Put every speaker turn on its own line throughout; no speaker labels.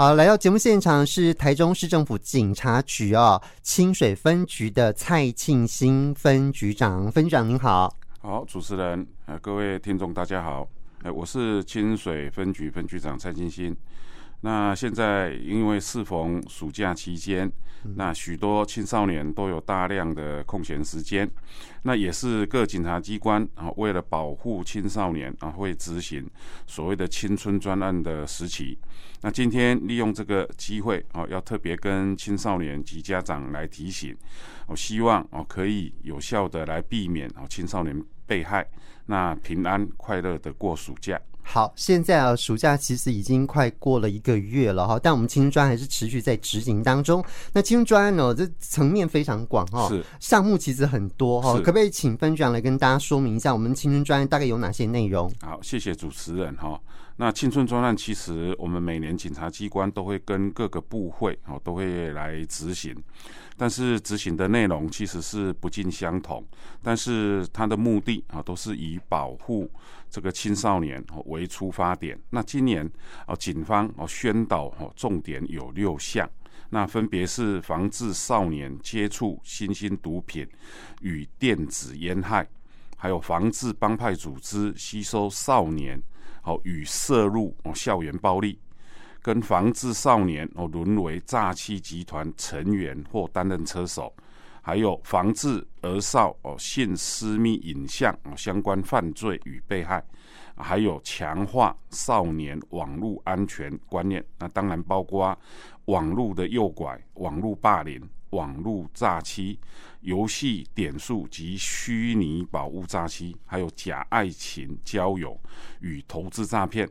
好，来到节目现场是台中市政府警察局哦，清水分局的蔡庆新分局长，分局长您好。
好，主持人，呃，各位听众大家好，呃，我是清水分局分局长蔡庆新。那现在因为适逢暑假期间，那许多青少年都有大量的空闲时间，那也是各警察机关啊为了保护青少年啊会执行所谓的青春专案的时期。那今天利用这个机会啊，要特别跟青少年及家长来提醒，我希望啊可以有效的来避免啊青少年被害，那平安快乐的过暑假。
好，现在啊，暑假其实已经快过了一个月了哈，但我们青春专案还是持续在执行当中。那青春专案呢，这层面非常广哈，是项目其实很多哈，可不可以请分局长来跟大家说明一下，我们青春专案大概有哪些内容？
好，谢谢主持人哈。那青春专案其实我们每年警察机关都会跟各个部会哦都会来执行，但是执行的内容其实是不尽相同，但是它的目的啊都是以保护。这个青少年为出发点，那今年哦，警方哦宣导哦重点有六项，那分别是防治少年接触新兴毒品与电子烟害，还有防治帮派组织吸收少年哦与涉入哦校园暴力，跟防治少年哦沦为诈欺集团成员或担任车手。还有防治儿少哦性私密影像哦相关犯罪与被害，还有强化少年网络安全观念。那当然包括网络的诱拐、网络霸凌、网络诈欺、游戏点数及虚拟宝物诈欺，还有假爱情交友与投资诈骗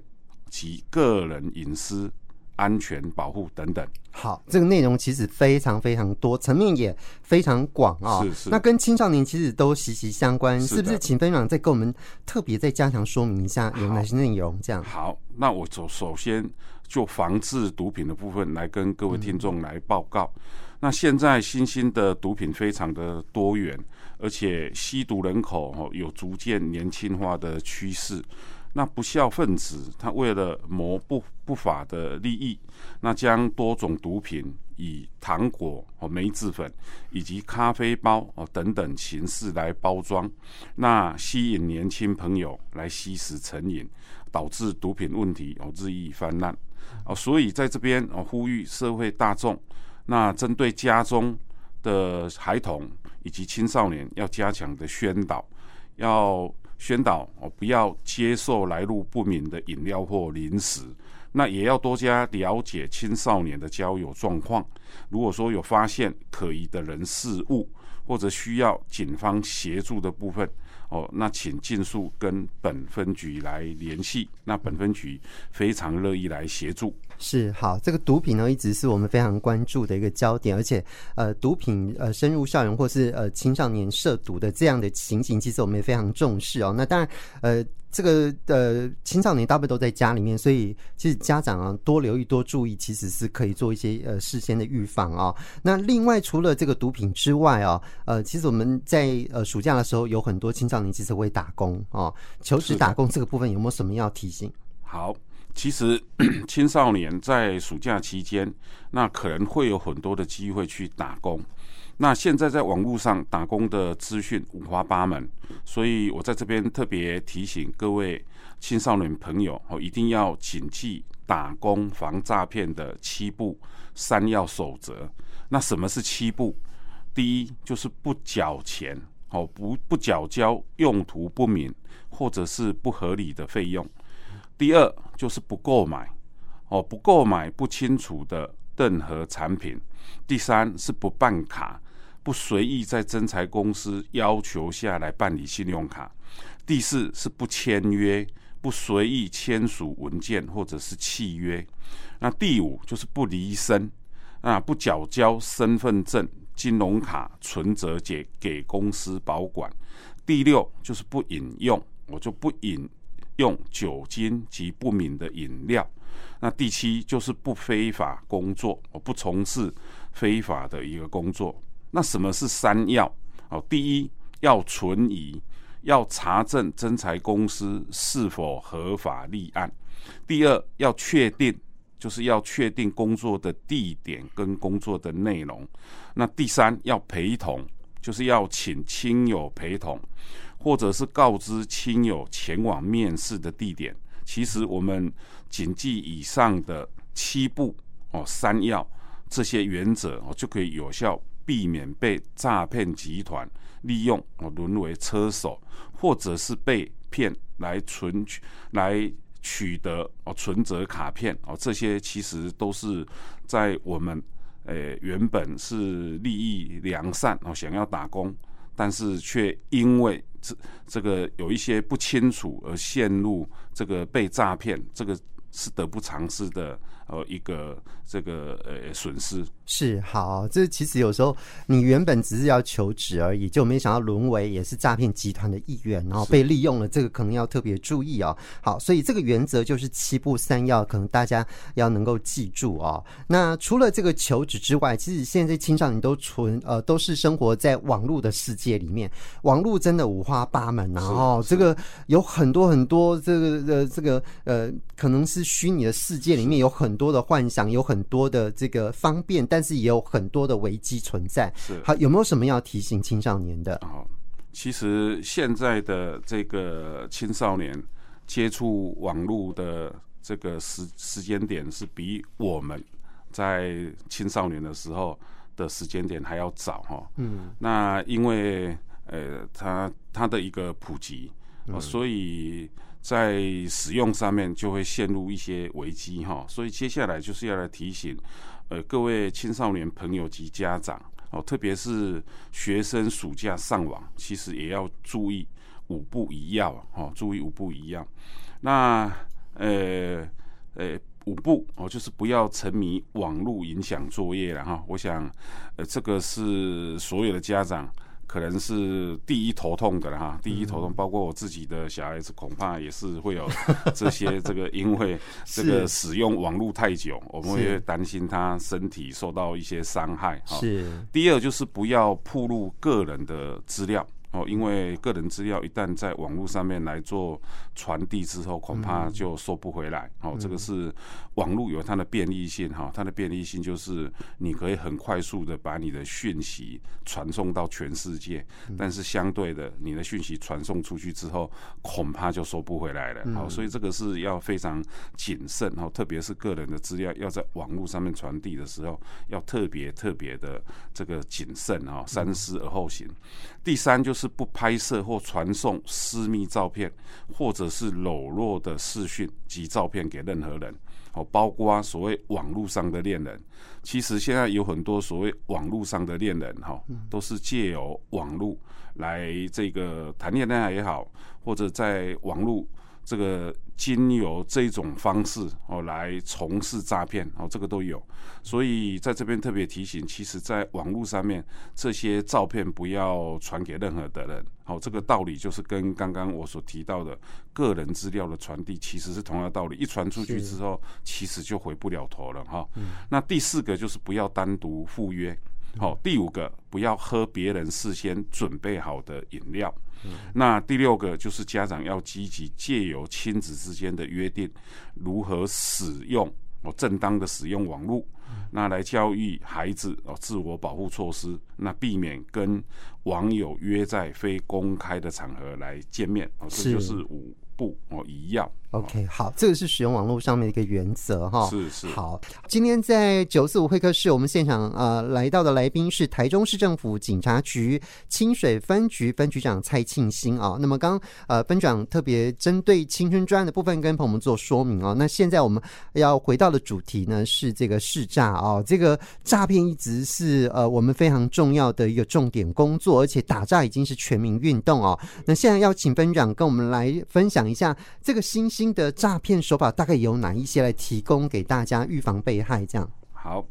及个人隐私。安全保护等等，
好，这个内容其实非常非常多，层面也非常广啊、哦。是是，那跟青少年其实都息息相关，是，是不是？请分享再跟我们特别再加强说明一下有哪些内容？这样
好，那我首首先就防治毒品的部分来跟各位听众来报告。嗯、那现在新兴的毒品非常的多元，而且吸毒人口有逐渐年轻化的趋势。那不肖分子，他为了谋不不法的利益，那将多种毒品以糖果和梅子粉以及咖啡包哦等等形式来包装，那吸引年轻朋友来吸食成瘾，导致毒品问题哦日益泛滥哦。所以在这边哦呼吁社会大众，那针对家中的孩童以及青少年要加强的宣导，要。宣导哦，不要接受来路不明的饮料或零食。那也要多加了解青少年的交友状况。如果说有发现可疑的人事物，或者需要警方协助的部分，哦，那请尽速跟本分局来联系。那本分局非常乐意来协助。
是好，这个毒品呢，一直是我们非常关注的一个焦点，而且呃，毒品呃深入校园或是呃青少年涉毒的这样的情形，其实我们也非常重视哦。那当然呃，这个呃青少年大部分都在家里面，所以其实家长啊多留意多注意，其实是可以做一些呃事先的预防啊、哦。那另外除了这个毒品之外啊、哦，呃，其实我们在呃暑假的时候有很多青少年其实会打工啊、哦，求职打工这个部分有没有什么要提醒？
好。其实 青少年在暑假期间，那可能会有很多的机会去打工。那现在在网络上打工的资讯五花八门，所以我在这边特别提醒各位青少年朋友哦，一定要谨记打工防诈骗的七步三要守则。那什么是七步？第一就是不缴钱哦，不不缴交用途不明或者是不合理的费用。第二就是不购买，哦，不购买不清楚的任何产品。第三是不办卡，不随意在征财公司要求下来办理信用卡。第四是不签约，不随意签署文件或者是契约。那第五就是不离身，啊，不缴交身份证、金融卡、存折给给公司保管。第六就是不引用，我就不引。用酒精及不明的饮料，那第七就是不非法工作，我不从事非法的一个工作。那什么是三要？哦，第一要存疑，要查证真才公司是否合法立案；第二要确定就是要确定工作的地点跟工作的内容。那第三要陪同，就是要请亲友陪同，或者是告知亲友前往面试的地点。其实我们谨记以上的七步哦，三要这些原则哦，就可以有效避免被诈骗集团利用哦，沦为车手，或者是被骗来存取来。取得哦存折卡片哦，这些其实都是在我们诶原本是利益良善哦，想要打工，但是却因为这这个有一些不清楚而陷入这个被诈骗，这个是得不偿失的。呃，一个这个呃损失
是好，这其实有时候你原本只是要求职而已，就没想到沦为也是诈骗集团的一员，然后被利用了，这个可能要特别注意哦。好，所以这个原则就是七步三要，可能大家要能够记住哦。那除了这个求职之外，其实现在青少年都存呃都是生活在网络的世界里面，网络真的五花八门啊，哦，这个有很多很多这个呃这个呃可能是虚拟的世界里面有很。多的幻想，有很多的这个方便，但是也有很多的危机存在。
是
好，有没有什么要提醒青少年的？
好，其实现在的这个青少年接触网络的这个时时间点，是比我们在青少年的时候的时间点还要早哈。嗯，那因为呃，它它的一个普及，嗯，所以。在使用上面就会陷入一些危机哈，所以接下来就是要来提醒，呃，各位青少年朋友及家长哦，特别是学生暑假上网，其实也要注意五不一要哦，注意五不一要。那呃呃五不哦，就是不要沉迷网络影响作业了哈。我想呃这个是所有的家长。可能是第一头痛的了哈，第一头痛，包括我自己的小孩子，恐怕也是会有 这些这个，因为这个使用网络太久，我们会担心他身体受到一些伤害哈。是。第二就是不要暴露个人的资料。哦，因为个人资料一旦在网络上面来做传递之后，恐怕就收不回来。哦，这个是网络有它的便利性哈，它的便利性就是你可以很快速的把你的讯息传送到全世界，但是相对的，你的讯息传送出去之后，恐怕就收不回来了。好，所以这个是要非常谨慎，然后特别是个人的资料要在网络上面传递的时候，要特别特别的这个谨慎啊，三思而后行。第三就是不拍摄或传送私密照片，或者是裸露的视讯及照片给任何人，哦，包括所谓网络上的恋人。其实现在有很多所谓网络上的恋人，哈，都是借由网络来这个谈恋爱也好，或者在网络。这个经由这种方式哦来从事诈骗哦，这个都有，所以在这边特别提醒，其实，在网络上面这些照片不要传给任何的人。好，这个道理就是跟刚刚我所提到的个人资料的传递其实是同样的道理，一传出去之后，其实就回不了头了哈。那第四个就是不要单独赴约。好，第五个不要喝别人事先准备好的饮料。嗯、那第六个就是家长要积极借由亲子之间的约定，如何使用哦正当的使用网络，嗯、那来教育孩子哦自我保护措施，那避免跟网友约在非公开的场合来见面哦，这就是五不哦一要。
OK，好，这个是使用网络上面的一个原则哈。
是是。
好，今天在九四五会客室，我们现场呃来到的来宾是台中市政府警察局清水分局分局长蔡庆新啊。那么刚呃分长特别针对青春专案的部分跟朋友们做说明哦。那现在我们要回到的主题呢是这个市诈哦，这个诈骗一直是呃我们非常重要的一个重点工作，而且打诈已经是全民运动哦。那现在要请分长跟我们来分享一下这个新。新的诈骗手法大概有哪一些来提供给大家预防被害？这样
好。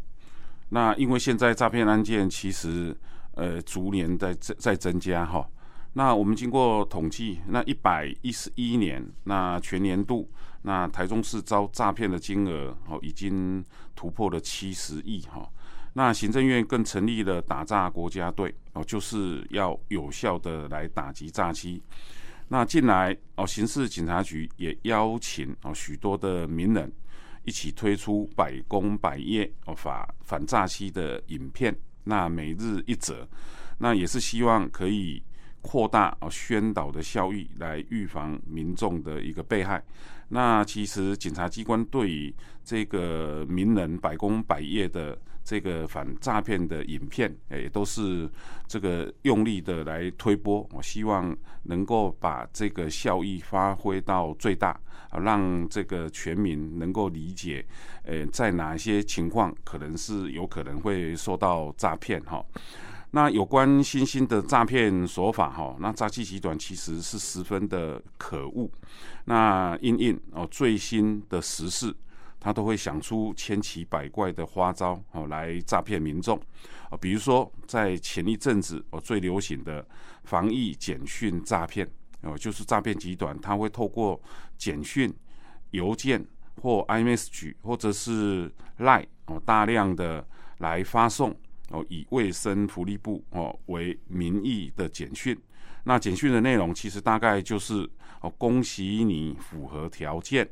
那因为现在诈骗案件其实呃逐年在在在增加哈。那我们经过统计，那一百一十一年那全年度那台中市遭诈骗的金额哦已经突破了七十亿哈。那行政院更成立了打诈国家队哦，就是要有效的来打击诈欺。那近来哦，刑事警察局也邀请哦许多的名人，一起推出百工百业哦法反诈欺的影片，那每日一则，那也是希望可以扩大哦宣导的效益，来预防民众的一个被害。那其实警察机关对于这个名人百工百业的这个反诈骗的影片，也都是这个用力的来推播。我希望能够把这个效益发挥到最大，啊，让这个全民能够理解，呃，在哪些情况可能是有可能会受到诈骗哈。那有关新兴的诈骗手法哈，那诈欺集团其实是十分的可恶。那因应哦最新的时事，他都会想出千奇百怪的花招哦来诈骗民众啊。比如说在前一阵子哦最流行的防疫简讯诈骗哦，就是诈骗集团他会透过简讯、邮件或 iMessage 或者是 Line 哦大量的来发送。哦，以卫生福利部哦为名义的简讯，那简讯的内容其实大概就是哦，恭喜你符合条件，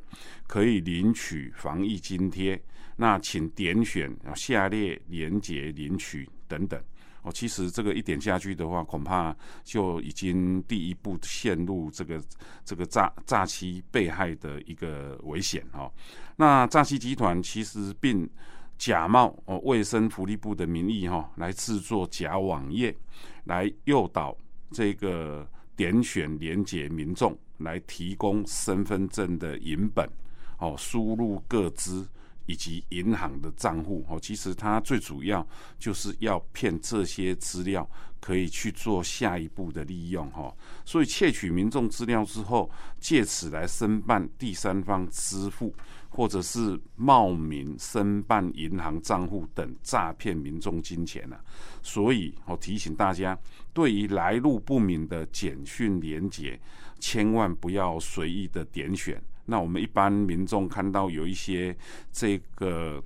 可以领取防疫津贴，那请点选下列连结领取等等。哦，其实这个一点下去的话，恐怕就已经第一步陷入这个这个诈诈欺被害的一个危险哦。那诈欺集团其实并。假冒哦卫生福利部的名义哈，来制作假网页，来诱导这个点选连结民众，来提供身份证的银本，哦输入各资以及银行的账户哦，其实它最主要就是要骗这些资料可以去做下一步的利用哈，所以窃取民众资料之后，借此来申办第三方支付。或者是冒名申办银行账户等诈骗民众金钱呢、所以我提醒大家，对于来路不明的简讯连结，千万不要随意的点选。那我们一般民众看到有一些这个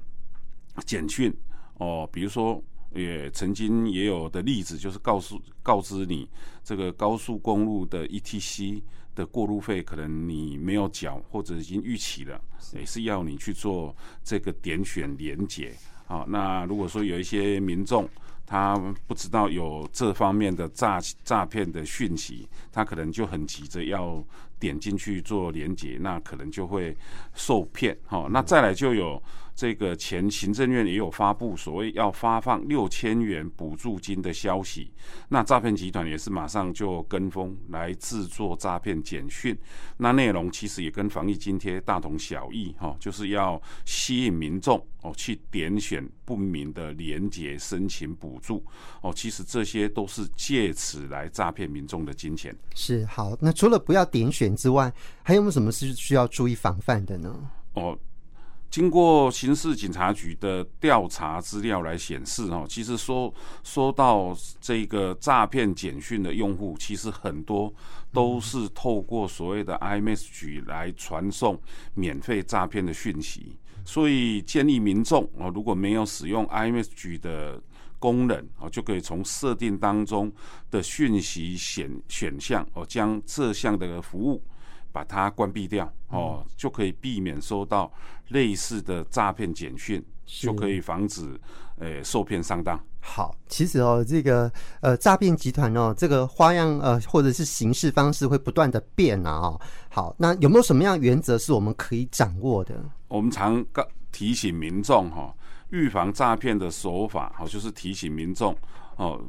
简讯哦，比如说也曾经也有的例子，就是告诉告知你这个高速公路的 ETC。的过路费可能你没有缴，或者已经逾期了，也是要你去做这个点选连结。好，那如果说有一些民众他不知道有这方面的诈诈骗的讯息，他可能就很急着要点进去做连接，那可能就会受骗。好，那再来就有。这个前行政院也有发布所谓要发放六千元补助金的消息，那诈骗集团也是马上就跟风来制作诈骗简讯，那内容其实也跟防疫津贴大同小异哈，就是要吸引民众哦去点选不明的连接申请补助哦，其实这些都是借此来诈骗民众的金钱。
是好，那除了不要点选之外，还有没有什么是需要注意防范的呢？
哦。经过刑事警察局的调查资料来显示，哦，其实说说到这个诈骗简讯的用户，其实很多都是透过所谓的 iMessage 来传送免费诈骗的讯息，所以建议民众哦，如果没有使用 iMessage 的功能哦，就可以从设定当中的讯息选选项哦，将这项的服务。把它关闭掉哦，就可以避免收到类似的诈骗简讯，就可以防止、呃、受骗上当。
好，其实哦，这个呃诈骗集团哦，这个花样呃或者是形式方式会不断的变啊哦。好，那有没有什么样原则是我们可以掌握的？
我们常告提醒民众哈，预防诈骗的手法好，就是提醒民众哦，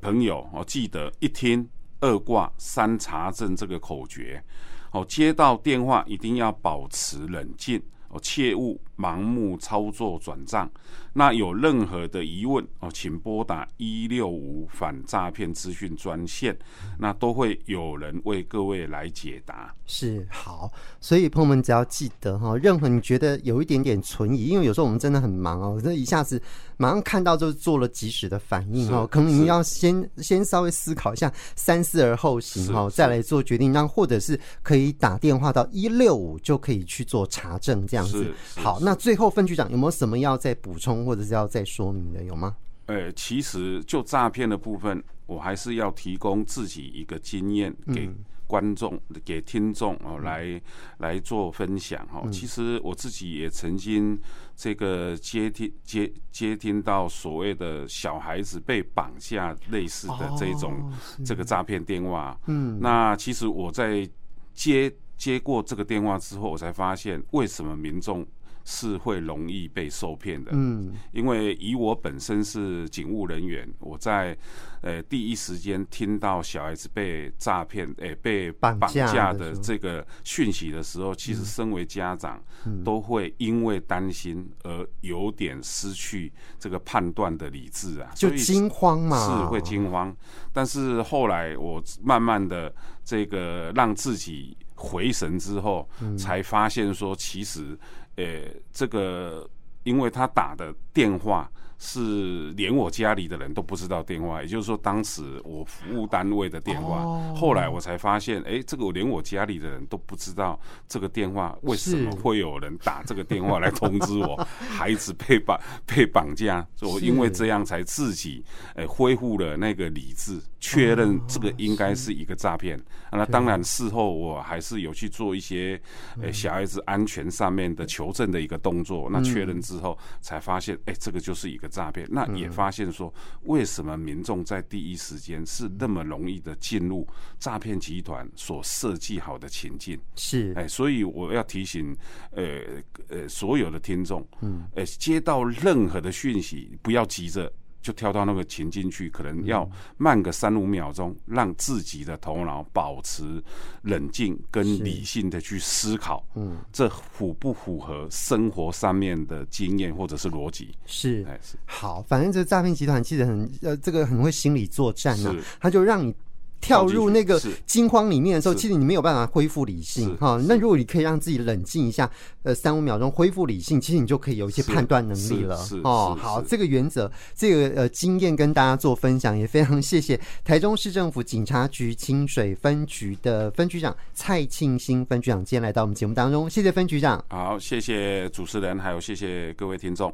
朋友哦，记得一听。二挂三查证这个口诀，哦，接到电话一定要保持冷静，哦，切勿盲目操作转账。那有任何的疑问哦，请拨打一六五反诈骗资讯专线，那都会有人为各位来解答。
是好，所以朋友们只要记得哈，任何你觉得有一点点存疑，因为有时候我们真的很忙哦，这一下子马上看到就做了及时的反应哈，可能你要先先稍微思考一下，三思而后行哈，再来做决定。让或者是可以打电话到一六五就可以去做查证这样子。好，那最后分局长有没有什么要再补充？或者是要再说明的有吗？
呃，其实就诈骗的部分，我还是要提供自己一个经验给观众、给听众哦来来做分享哈。其实我自己也曾经这个接听接接听到所谓的小孩子被绑架类似的这种这个诈骗电话。嗯，那其实我在接接过这个电话之后，我才发现为什么民众。是会容易被受骗的，嗯，因为以我本身是警务人员，我在呃第一时间听到小孩子被诈骗，诶、欸、被绑架的这个讯息的时候，其实身为家长，都会因为担心而有点失去这个判断的理智啊，
就惊慌嘛，
是会惊慌。但是后来我慢慢的这个让自己回神之后，才发现说其实。呃，这个，因为他打的电话。是连我家里的人都不知道电话，也就是说，当时我服务单位的电话。后来我才发现，哎，这个我连我家里的人都不知道这个电话，为什么会有人打这个电话来通知我 孩子被绑被绑架？我因为这样才自己哎恢复了那个理智，确认这个应该是一个诈骗。那当然事后我还是有去做一些呃小孩子安全上面的求证的一个动作。那确认之后才发现，哎，这个就是一个。诈骗，那也发现说，为什么民众在第一时间是那么容易的进入诈骗集团所设计好的情境？
是，
哎，所以我要提醒，呃呃，所有的听众，嗯，呃，接到任何的讯息，不要急着。就跳到那个情境去，可能要慢个三五秒钟，让自己的头脑保持冷静跟理性的去思考，嗯，这符不符合生活上面的经验或者是逻辑？
是，哎是。好，反正这个诈骗集团其实很呃，这个很会心理作战呢，他就让你。跳入那个惊慌里面的时候，其实你没有办法恢复理性哈。那如果你可以让自己冷静一下，呃，三五秒钟恢复理性，其实你就可以有一些判断能力了哦。好，这个原则，这个呃经验跟大家做分享，也非常谢谢台中市政府警察局清水分局的分局长蔡庆兴分局长，今天来到我们节目当中，谢谢分局长。
好，谢谢主持人，还有谢谢各位听众。